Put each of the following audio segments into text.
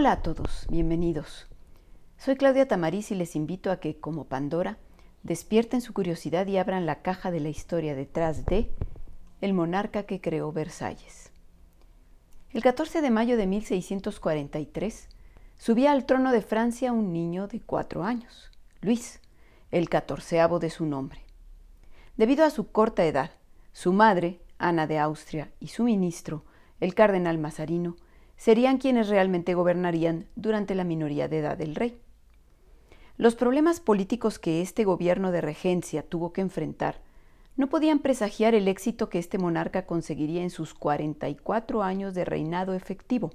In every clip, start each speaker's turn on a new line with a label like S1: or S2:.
S1: Hola a todos, bienvenidos. Soy Claudia Tamariz y les invito a que, como Pandora, despierten su curiosidad y abran la caja de la historia detrás de el monarca que creó Versalles. El 14 de mayo de 1643 subía al trono de Francia un niño de cuatro años, Luis, el catorceavo de su nombre. Debido a su corta edad, su madre, Ana de Austria, y su ministro, el cardenal Mazarino, serían quienes realmente gobernarían durante la minoría de edad del rey. Los problemas políticos que este gobierno de regencia tuvo que enfrentar no podían presagiar el éxito que este monarca conseguiría en sus 44 años de reinado efectivo.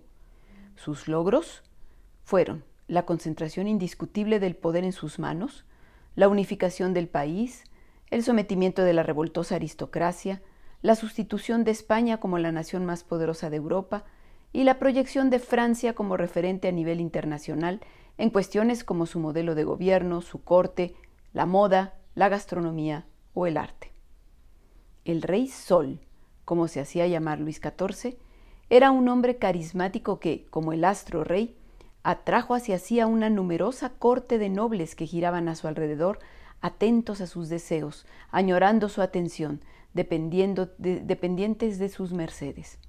S1: Sus logros fueron la concentración indiscutible del poder en sus manos, la unificación del país, el sometimiento de la revoltosa aristocracia, la sustitución de España como la nación más poderosa de Europa y la proyección de Francia como referente a nivel internacional en cuestiones como su modelo de gobierno, su corte, la moda, la gastronomía o el arte. El rey Sol, como se hacía llamar Luis XIV, era un hombre carismático que, como el astro rey, atrajo hacia sí a una numerosa corte de nobles que giraban a su alrededor, atentos a sus deseos, añorando su atención, dependientes de sus mercedes.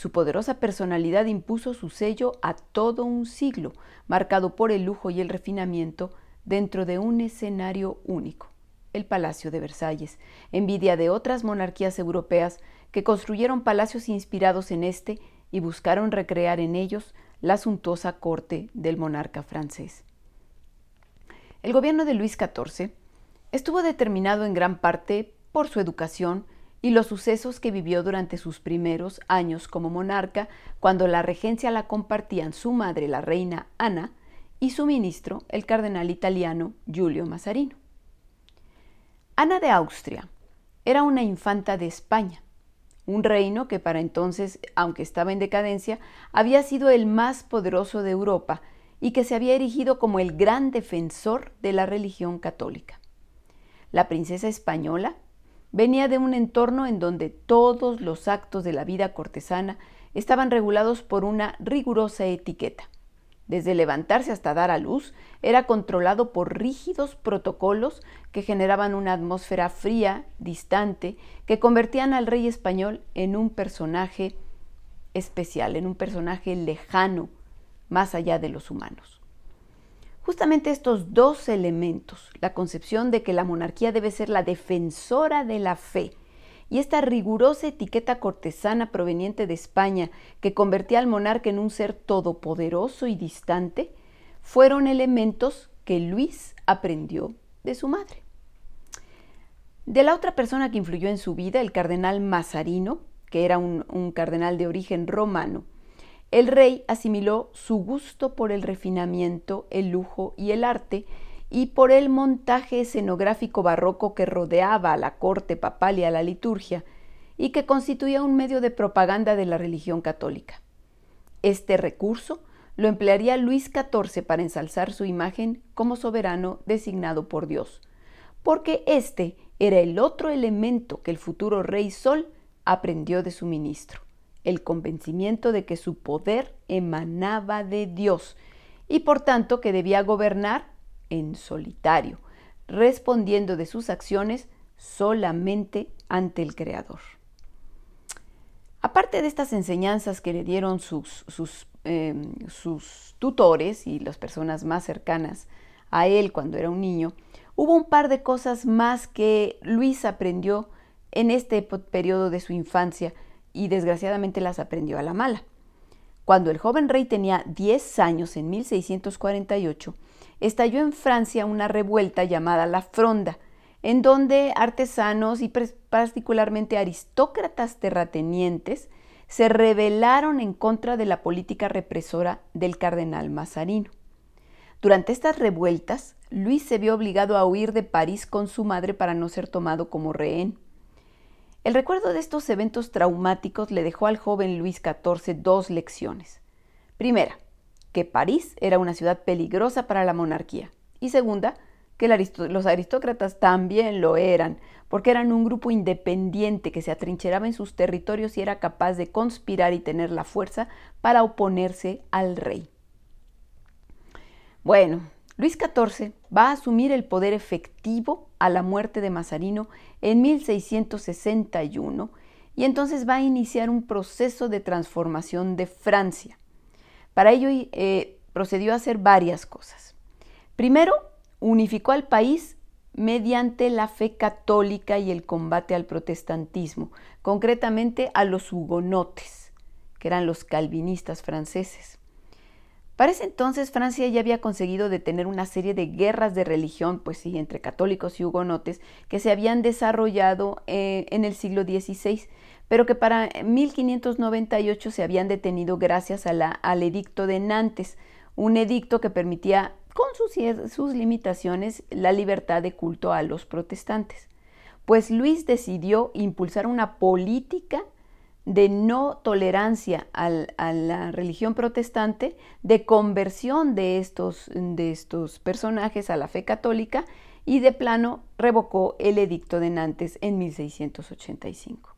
S1: Su poderosa personalidad impuso su sello a todo un siglo, marcado por el lujo y el refinamiento dentro de un escenario único, el Palacio de Versalles, envidia de otras monarquías europeas que construyeron palacios inspirados en este y buscaron recrear en ellos la suntuosa corte del monarca francés. El gobierno de Luis XIV estuvo determinado en gran parte por su educación y los sucesos que vivió durante sus primeros años como monarca, cuando la regencia la compartían su madre, la reina Ana, y su ministro, el cardenal italiano Giulio Mazzarino. Ana de Austria era una infanta de España, un reino que para entonces, aunque estaba en decadencia, había sido el más poderoso de Europa y que se había erigido como el gran defensor de la religión católica. La princesa española Venía de un entorno en donde todos los actos de la vida cortesana estaban regulados por una rigurosa etiqueta. Desde levantarse hasta dar a luz, era controlado por rígidos protocolos que generaban una atmósfera fría, distante, que convertían al rey español en un personaje especial, en un personaje lejano, más allá de los humanos. Justamente estos dos elementos, la concepción de que la monarquía debe ser la defensora de la fe y esta rigurosa etiqueta cortesana proveniente de España que convertía al monarca en un ser todopoderoso y distante, fueron elementos que Luis aprendió de su madre. De la otra persona que influyó en su vida, el cardenal Mazarino, que era un, un cardenal de origen romano, el rey asimiló su gusto por el refinamiento, el lujo y el arte, y por el montaje escenográfico barroco que rodeaba a la corte papal y a la liturgia, y que constituía un medio de propaganda de la religión católica. Este recurso lo emplearía Luis XIV para ensalzar su imagen como soberano designado por Dios, porque este era el otro elemento que el futuro rey Sol aprendió de su ministro el convencimiento de que su poder emanaba de Dios y por tanto que debía gobernar en solitario, respondiendo de sus acciones solamente ante el Creador. Aparte de estas enseñanzas que le dieron sus, sus, em, sus tutores y las personas más cercanas a él cuando era un niño, hubo un par de cosas más que Luis aprendió en este periodo de su infancia y desgraciadamente las aprendió a la mala. Cuando el joven rey tenía 10 años, en 1648, estalló en Francia una revuelta llamada la Fronda, en donde artesanos y particularmente aristócratas terratenientes se rebelaron en contra de la política represora del cardenal Mazarino. Durante estas revueltas, Luis se vio obligado a huir de París con su madre para no ser tomado como rehén. El recuerdo de estos eventos traumáticos le dejó al joven Luis XIV dos lecciones. Primera, que París era una ciudad peligrosa para la monarquía. Y segunda, que los aristócratas también lo eran, porque eran un grupo independiente que se atrincheraba en sus territorios y era capaz de conspirar y tener la fuerza para oponerse al rey. Bueno, Luis XIV va a asumir el poder efectivo a la muerte de Mazarino en 1661 y entonces va a iniciar un proceso de transformación de Francia. Para ello eh, procedió a hacer varias cosas. Primero, unificó al país mediante la fe católica y el combate al protestantismo, concretamente a los hugonotes, que eran los calvinistas franceses. Para ese entonces Francia ya había conseguido detener una serie de guerras de religión, pues sí, entre católicos y hugonotes, que se habían desarrollado eh, en el siglo XVI, pero que para 1598 se habían detenido gracias al edicto de Nantes, un edicto que permitía, con sus, sus limitaciones, la libertad de culto a los protestantes. Pues Luis decidió impulsar una política de no tolerancia a la religión protestante, de conversión de estos, de estos personajes a la fe católica y de plano revocó el edicto de Nantes en 1685.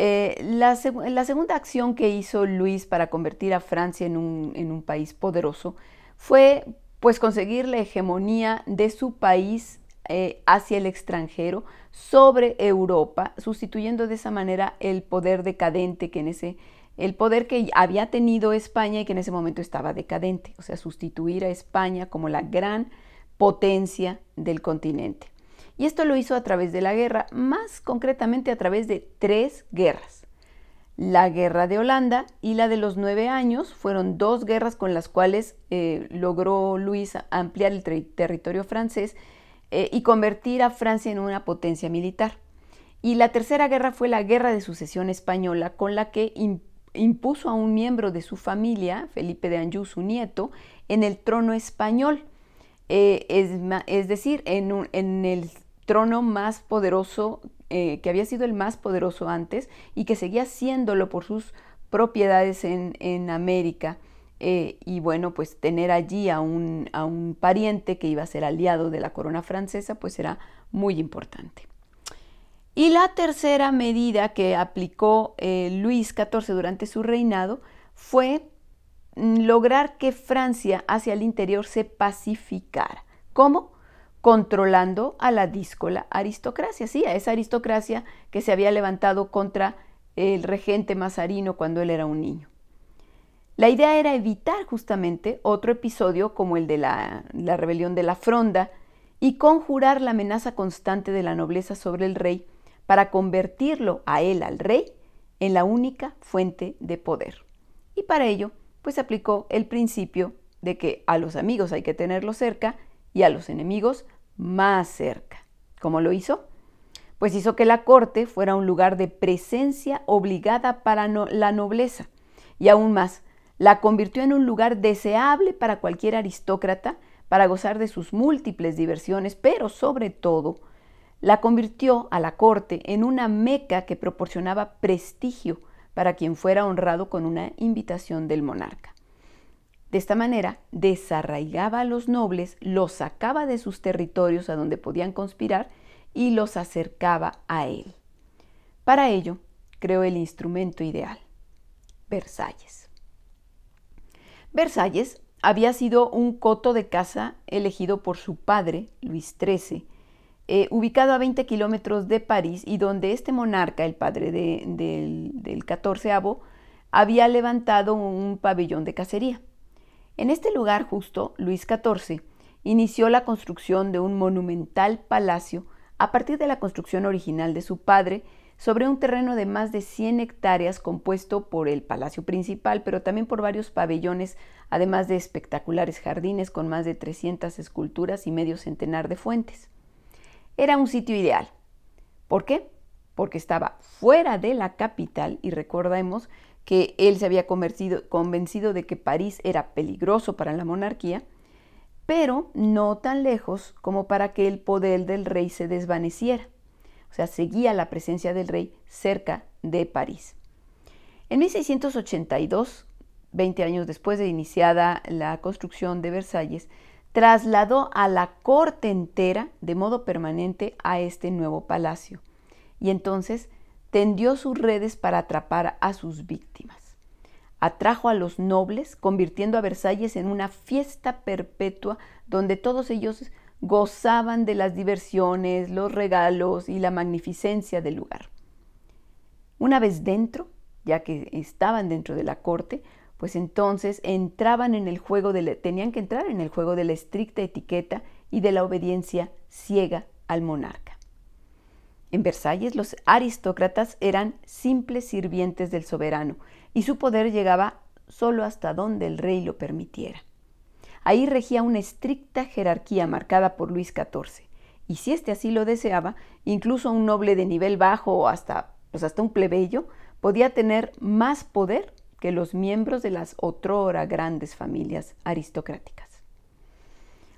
S1: Eh, la, segunda acción que hizo Luis para convertir a Francia en un, en un país poderoso fue pues conseguir la hegemonía de su país eh, hacia el extranjero sobre Europa, sustituyendo de esa manera el poder decadente que en ese el poder que había tenido España y que en ese momento estaba decadente, o sea, sustituir a España como la gran potencia del continente. Y esto lo hizo a través de la guerra, más concretamente a través de tres guerras. La guerra de Holanda y la de los nueve años fueron dos guerras con las cuales eh, logró Luis ampliar el territorio francés eh, y convertir a Francia en una potencia militar. Y la tercera guerra fue la Guerra de Sucesión Española, con la que impuso a un miembro de su familia, Felipe de Anjou, su nieto, en el trono español. Eh, es, decir, en, el trono más poderoso, eh, que había sido el más poderoso antes y que seguía siéndolo por sus propiedades en América. Eh, y bueno, pues tener allí a un, pariente que iba a ser aliado de la corona francesa, pues era muy importante. Y la tercera medida que aplicó eh, Luis XIV durante su reinado fue mm, lograr que Francia hacia el interior se pacificara. ¿Cómo? Controlando a la díscola aristocracia, sí, a esa aristocracia que se había levantado contra el regente Mazarino cuando él era un niño. La idea era evitar justamente otro episodio como el de la, rebelión de la Fronda y conjurar la amenaza constante de la nobleza sobre el rey para convertirlo a él, al rey, en la única fuente de poder. Y para ello, pues aplicó el principio de que a los amigos hay que tenerlos cerca y a los enemigos más cerca. ¿Cómo lo hizo? Pues hizo que la corte fuera un lugar de presencia obligada para la nobleza y aún más la convirtió en un lugar deseable para cualquier aristócrata para gozar de sus múltiples diversiones, pero sobre todo la convirtió a la corte en una meca que proporcionaba prestigio para quien fuera honrado con una invitación del monarca. De esta manera, desarraigaba a los nobles, los sacaba de sus territorios a donde podían conspirar y los acercaba a él. Para ello, creó el instrumento ideal, Versalles. Versalles había sido un coto de caza elegido por su padre, Luis XIII, eh, ubicado a 20 kilómetros de París y donde este monarca, el padre del, catorceavo, había levantado un pabellón de cacería. En este lugar justo, Luis XIV inició la construcción de un monumental palacio a partir de la construcción original de su padre, sobre un terreno de más de 100 hectáreas compuesto por el palacio principal, pero también por varios pabellones, además de espectaculares jardines con más de 300 esculturas y medio centenar de fuentes. Era un sitio ideal. ¿Por qué? Porque estaba fuera de la capital y recordemos que él se había convencido de que París era peligroso para la monarquía, pero no tan lejos como para que el poder del rey se desvaneciera o sea, seguía la presencia del rey cerca de París. En 1682, 20 años después de iniciada la construcción de Versalles, trasladó a la corte entera de modo permanente a este nuevo palacio y entonces tendió sus redes para atrapar a sus víctimas. Atrajo a los nobles, convirtiendo a Versalles en una fiesta perpetua donde todos ellos gozaban de las diversiones, los regalos y la magnificencia del lugar. Una vez dentro, ya que estaban dentro de la corte, pues entonces entraban en el juego de tenían que entrar en el juego de la estricta etiqueta y de la obediencia ciega al monarca. En Versalles los aristócratas eran simples sirvientes del soberano y su poder llegaba solo hasta donde el rey lo permitiera. Ahí regía una estricta jerarquía marcada por Luis XIV, y si éste así lo deseaba, incluso un noble de nivel bajo o hasta, pues hasta un plebeyo podía tener más poder que los miembros de las otrora grandes familias aristocráticas.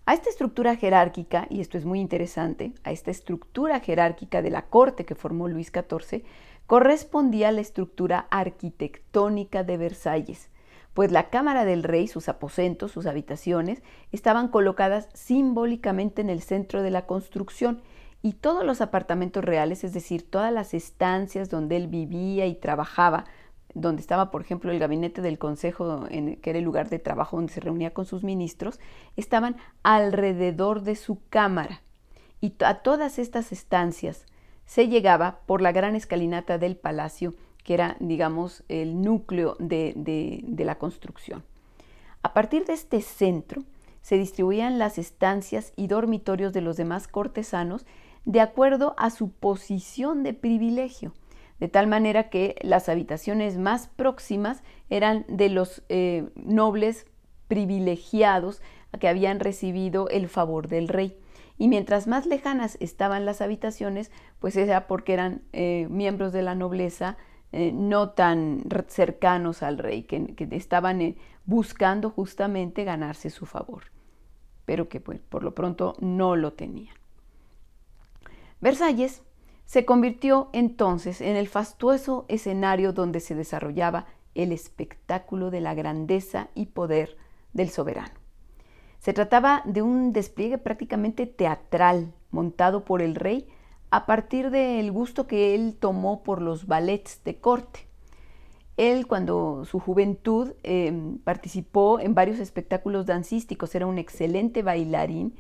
S1: A esta estructura jerárquica, y esto es muy interesante, a esta estructura jerárquica de la corte que formó Luis XIV, correspondía la estructura arquitectónica de Versalles, pues la Cámara del Rey, sus aposentos, sus habitaciones, estaban colocadas simbólicamente en el centro de la construcción y todos los apartamentos reales, es decir, todas las estancias donde él vivía y trabajaba, donde estaba, por ejemplo, el gabinete del Consejo, que era el lugar de trabajo donde se reunía con sus ministros, estaban alrededor de su cámara. Y a todas estas estancias se llegaba por la gran escalinata del palacio, que era, digamos, el núcleo de, de la construcción. A partir de este centro se distribuían las estancias y dormitorios de los demás cortesanos de acuerdo a su posición de privilegio de tal manera que las habitaciones más próximas eran de los eh, nobles privilegiados que habían recibido el favor del rey. Y mientras más lejanas estaban las habitaciones, pues era porque eran eh, miembros de la nobleza eh, no tan cercanos al rey, que, estaban buscando justamente ganarse su favor, pero que pues, por lo pronto no lo tenían. Versalles se convirtió entonces en el fastuoso escenario donde se desarrollaba el espectáculo de la grandeza y poder del soberano. Se trataba de un despliegue prácticamente teatral montado por el rey a partir del gusto que él tomó por los ballets de corte. Él, cuando su juventud, em, participó en varios espectáculos dancísticos, era un excelente bailarín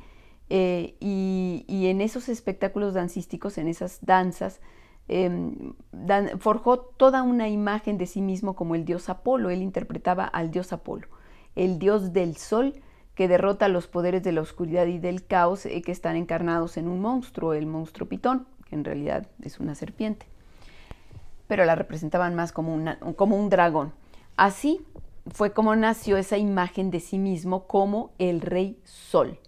S1: eh, y, en esos espectáculos dancísticos, en esas danzas, em, forjó toda una imagen de sí mismo como el dios Apolo. Él interpretaba al dios Apolo, el dios del sol que derrota los poderes de la oscuridad y del caos eh, que están encarnados en un monstruo, el monstruo Pitón, que en realidad es una serpiente. Pero la representaban más como, como un dragón. Así fue como nació esa imagen de sí mismo como el rey sol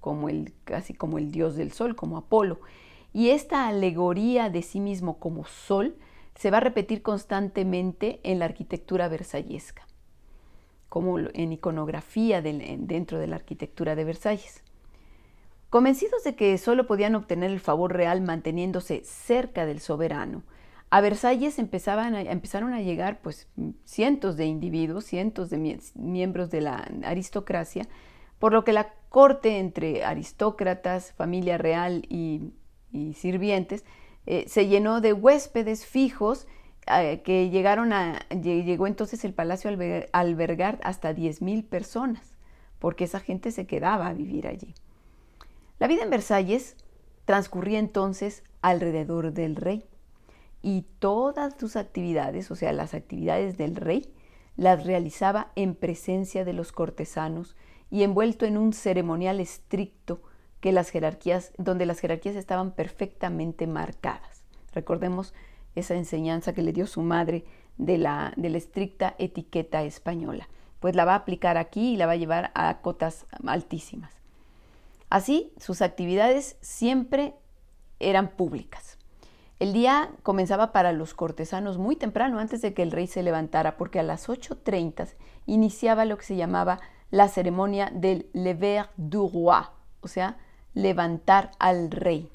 S1: como el, casi como el dios del sol, como Apolo. Y esta alegoría de sí mismo como sol se va a repetir constantemente en la arquitectura versallesca, como en iconografía dentro de la arquitectura de Versalles. Convencidos de que solo podían obtener el favor real manteniéndose cerca del soberano, a Versalles empezaban empezaron a llegar pues, cientos de individuos, cientos de miembros de la aristocracia, por lo que la corte entre aristócratas, familia real y, sirvientes eh, se llenó de huéspedes fijos que llegaron a, llegó entonces el palacio a albergar hasta 10.000 personas, porque esa gente se quedaba a vivir allí. La vida en Versalles transcurría entonces alrededor del rey y todas sus actividades, o sea, las actividades del rey, las realizaba en presencia de los cortesanos y envuelto en un ceremonial estricto que las jerarquías, donde las jerarquías estaban perfectamente marcadas. Recordemos esa enseñanza que le dio su madre de la, de la estricta etiqueta española. Pues la va a aplicar aquí y la va a llevar a cotas altísimas. Así, sus actividades siempre eran públicas. El día comenzaba para los cortesanos muy temprano, antes de que el rey se levantara, porque a las 8.30 iniciaba lo que se llamaba la ceremonia del lever du roi, o sea, levantar al rey.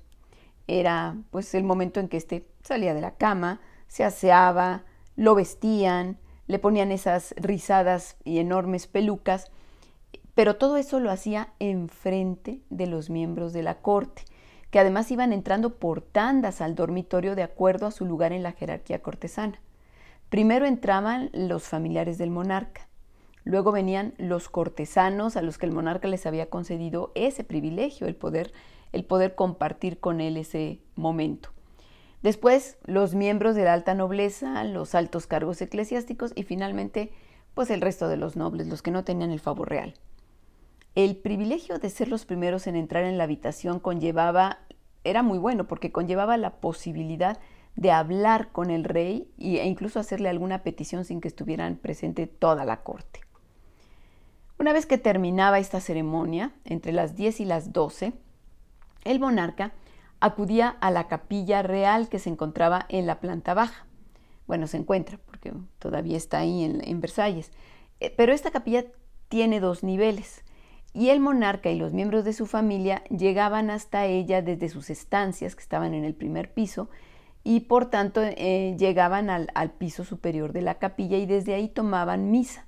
S1: Era pues el momento en que éste salía de la cama, se aseaba, lo vestían, le ponían esas rizadas y enormes pelucas, pero todo eso lo hacía enfrente de los miembros de la corte, que además iban entrando por tandas al dormitorio de acuerdo a su lugar en la jerarquía cortesana. Primero entraban los familiares del monarca, luego venían los cortesanos a los que el monarca les había concedido ese privilegio, el poder, el poder compartir con él ese momento. Después los miembros de la alta nobleza, los altos cargos eclesiásticos y finalmente pues el resto de los nobles, los que no tenían el favor real. El privilegio de ser los primeros en entrar en la habitación conllevaba, era muy bueno porque conllevaba la posibilidad de hablar con el rey e incluso hacerle alguna petición sin que estuvieran presente toda la corte. Una vez que terminaba esta ceremonia, entre las 10 y las 12, el monarca acudía a la capilla real que se encontraba en la planta baja. Bueno, se encuentra porque todavía está ahí en, Versalles. Eh, pero esta capilla tiene dos niveles y el monarca y los miembros de su familia llegaban hasta ella desde sus estancias que estaban en el primer piso y por tanto eh, llegaban al, piso superior de la capilla y desde ahí tomaban misa,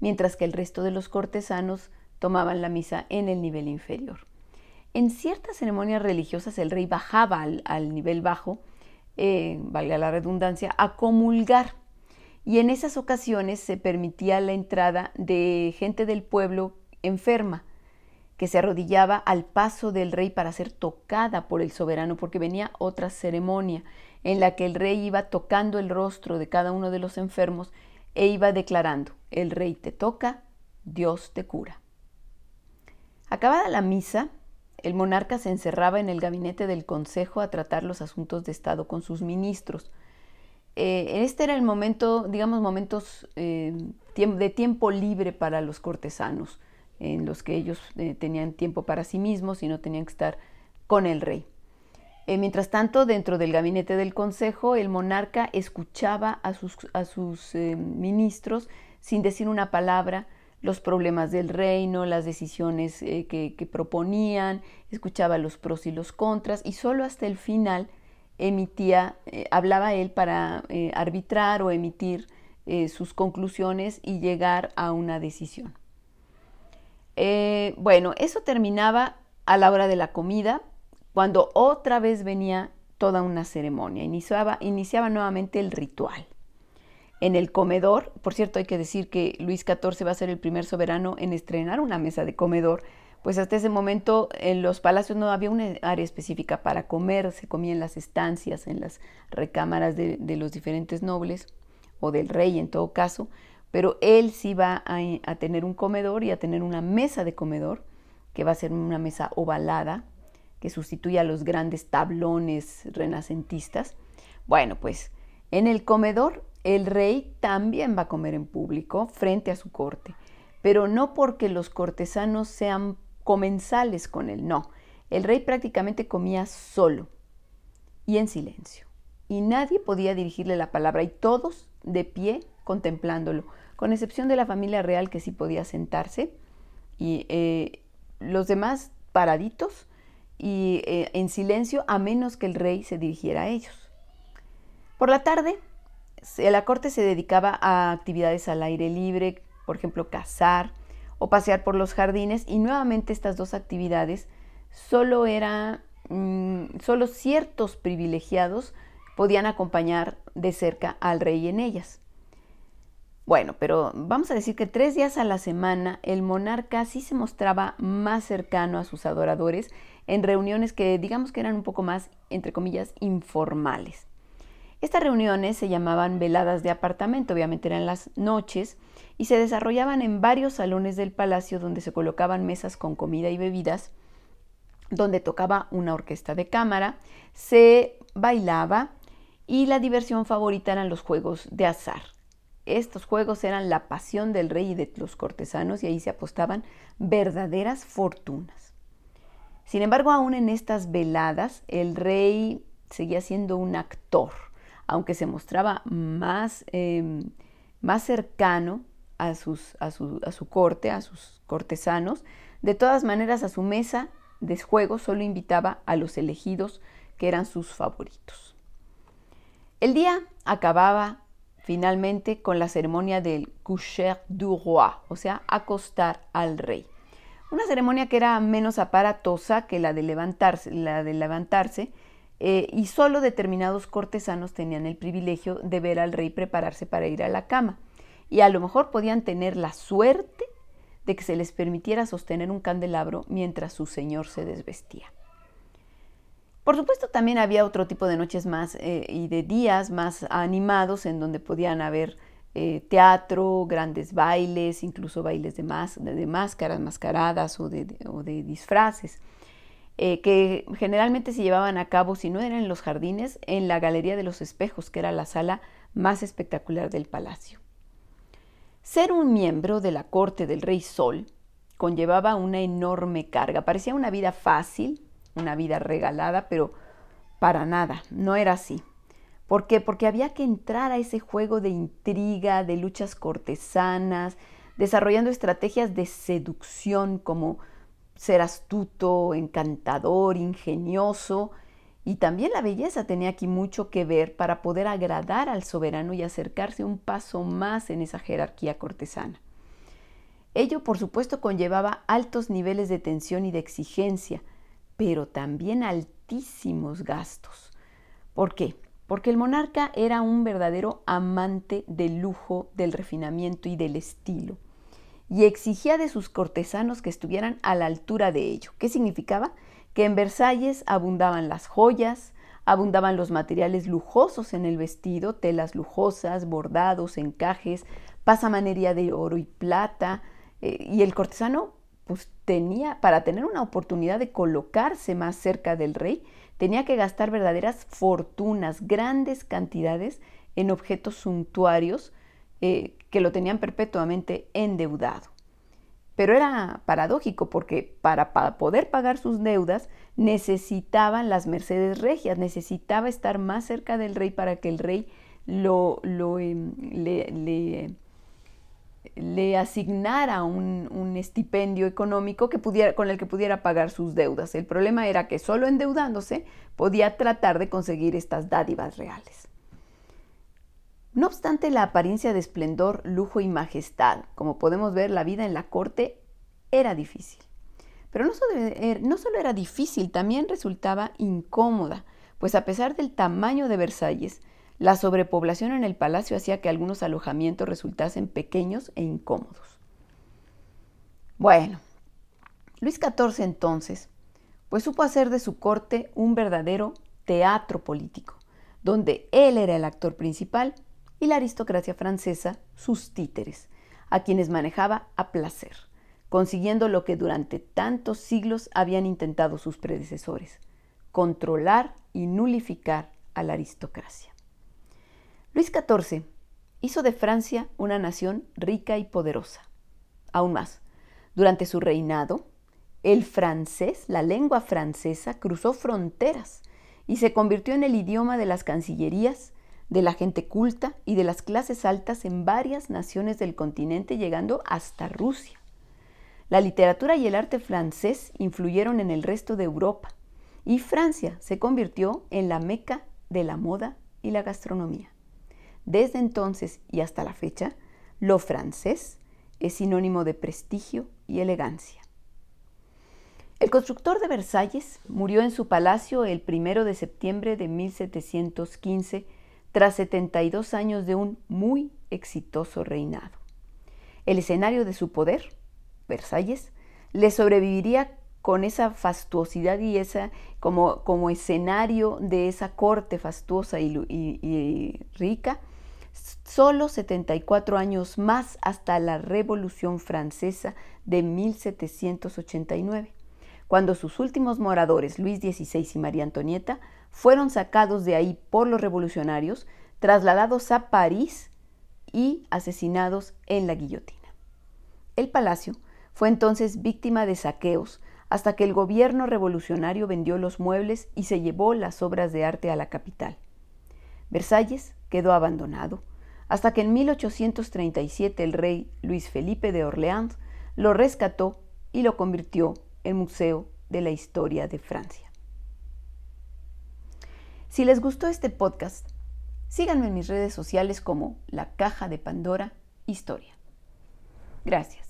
S1: mientras que el resto de los cortesanos tomaban la misa en el nivel inferior. En ciertas ceremonias religiosas el rey bajaba al, nivel bajo, eh, valga la redundancia, a comulgar. Y en esas ocasiones se permitía la entrada de gente del pueblo enferma, que se arrodillaba al paso del rey para ser tocada por el soberano, porque venía otra ceremonia en la que el rey iba tocando el rostro de cada uno de los enfermos e iba declarando, el rey te toca, Dios te cura. Acabada la misa, el monarca se encerraba en el gabinete del consejo a tratar los asuntos de Estado con sus ministros. Eh, este era el momento, digamos, momentos eh, de tiempo libre para los cortesanos, en los que ellos eh, tenían tiempo para sí mismos y no tenían que estar con el rey. mientras tanto, dentro del gabinete del consejo, el monarca escuchaba a a sus ministros sin decir una palabra, los problemas del reino, las decisiones eh, que, proponían, escuchaba los pros y los contras y solo hasta el final emitía, eh, hablaba él para eh, arbitrar o emitir sus conclusiones y llegar a una decisión. bueno, eso terminaba a la hora de la comida, cuando otra vez venía toda una ceremonia, iniciaba, iniciaba nuevamente el ritual en el comedor. Por cierto, hay que decir que Luis XIV va a ser el primer soberano en estrenar una mesa de comedor, pues hasta ese momento en los palacios no había una área específica para comer, se comía en las estancias, en las recámaras de, los diferentes nobles o del rey en todo caso, pero él sí va a, a tener un comedor y a tener una mesa de comedor, que va a ser una mesa ovalada, que sustituye a los grandes tablones renacentistas. Bueno, pues en el comedor el rey también va a comer en público frente a su corte, pero no porque los cortesanos sean comensales con él, no. El rey prácticamente comía solo y en silencio, y nadie podía dirigirle la palabra, y todos de pie contemplándolo, con excepción de la familia real que sí podía sentarse, y eh, los demás paraditos y eh, en silencio, a menos que el rey se dirigiera a ellos. Por la tarde, la corte se dedicaba a actividades al aire libre, por ejemplo, cazar o pasear por los jardines, y nuevamente estas dos actividades solo era, mm, solo ciertos privilegiados podían acompañar de cerca al rey en ellas. Bueno, pero vamos a decir que tres días a la semana el monarca sí se mostraba más cercano a sus adoradores en reuniones que digamos que eran un poco más, entre comillas, informales. Estas reuniones se llamaban veladas de apartamento, obviamente eran las noches, y se desarrollaban en varios salones del palacio donde se colocaban mesas con comida y bebidas, donde tocaba una orquesta de cámara, se bailaba y la diversión favorita eran los juegos de azar. Estos juegos eran la pasión del rey y de los cortesanos y ahí se apostaban verdaderas fortunas. Sin embargo, aún en estas veladas, el rey seguía siendo un actor aunque se mostraba más, em, más cercano a, sus, a, su, a su corte, a sus cortesanos, de todas maneras a su mesa de juego solo invitaba a los elegidos que eran sus favoritos. El día acababa finalmente con la ceremonia del coucher du roi, o sea, acostar al rey. Una ceremonia que era menos aparatosa que la de levantarse, la de levantarse eh, y solo determinados cortesanos tenían el privilegio de ver al rey prepararse para ir a la cama. Y a lo mejor podían tener la suerte de que se les permitiera sostener un candelabro mientras su señor se desvestía. Por supuesto, también había otro tipo de noches más eh, y de días más animados en donde podían haber eh, teatro, grandes bailes, incluso bailes de, de máscaras, mascaradas o de, disfraces, eh, que generalmente se llevaban a cabo, si no eran en los jardines, en la Galería de los Espejos, que era la sala más espectacular del palacio. Ser un miembro de la corte del rey Sol conllevaba una enorme carga. Parecía una vida fácil, una vida regalada, pero para nada, no era así. ¿Por qué? Porque había que entrar a ese juego de intriga, de luchas cortesanas, desarrollando estrategias de seducción como ser astuto, encantador, ingenioso. Y también la belleza tenía aquí mucho que ver para poder agradar al soberano y acercarse un paso más en esa jerarquía cortesana. Ello, por supuesto, conllevaba altos niveles de tensión y de exigencia, pero también altísimos gastos. ¿Por qué? Porque el monarca era un verdadero amante del lujo, del refinamiento y del estilo, y exigía de sus cortesanos que estuvieran a la altura de ello. ¿Qué significaba? Que en Versalles abundaban las joyas, abundaban los materiales lujosos en el vestido, telas lujosas, bordados, encajes, pasamanería de oro y plata, eh, y el cortesano pues tenía, para tener una oportunidad de colocarse más cerca del rey, tenía que gastar verdaderas fortunas, grandes cantidades en objetos suntuarios eh, que lo tenían perpetuamente endeudado. Pero era paradójico porque para, poder pagar sus deudas necesitaban las mercedes regias, necesitaba estar más cerca del rey para que el rey lo, em, le le asignara un, estipendio económico que pudiera, con el que pudiera pagar sus deudas. El problema era que solo endeudándose podía tratar de conseguir estas dádivas reales. No obstante la apariencia de esplendor, lujo y majestad, como podemos ver, la vida en la corte era difícil. Pero no er, no solo era difícil, también resultaba incómoda, pues a pesar del tamaño de Versalles, la sobrepoblación en el palacio hacía que algunos alojamientos resultasen pequeños e incómodos. Bueno, Luis XIV entonces, pues supo hacer de su corte un verdadero teatro político, donde él era el actor principal y la aristocracia francesa sus títeres, a quienes manejaba a placer, consiguiendo lo que durante tantos siglos habían intentado sus predecesores, controlar y nulificar a la aristocracia. Luis XIV hizo de Francia una nación rica y poderosa. Aún más, durante su reinado, el francés, la lengua francesa, cruzó fronteras y se convirtió en el idioma de las cancillerías, de la gente culta y de las clases altas en varias naciones del continente, llegando hasta Rusia. La literatura y el arte francés influyeron en el resto de Europa y Francia se convirtió en la meca de la moda y la gastronomía. Desde entonces y hasta la fecha, lo francés es sinónimo de prestigio y elegancia. El constructor de Versalles murió en su palacio el 1 de septiembre de 1715 tras 72 años de un muy exitoso reinado. El escenario de su poder, Versalles, le sobreviviría con esa fastuosidad y esa como, como escenario de esa corte fastuosa y rica solo 74 años más hasta la Revolución Francesa de 1789, cuando sus últimos moradores, Luis XVI y María Antonieta, fueron sacados de ahí por los revolucionarios, trasladados a París y asesinados en la guillotina. El palacio fue entonces víctima de saqueos hasta que el gobierno revolucionario vendió los muebles y se llevó las obras de arte a la capital. Versalles quedó abandonado, hasta que en 1837 el rey Luis Felipe de Orleans lo rescató y lo convirtió en Museo de la Historia de Francia. Si les gustó este podcast, síganme en mis redes sociales como La Caja de Pandora Historia. Gracias.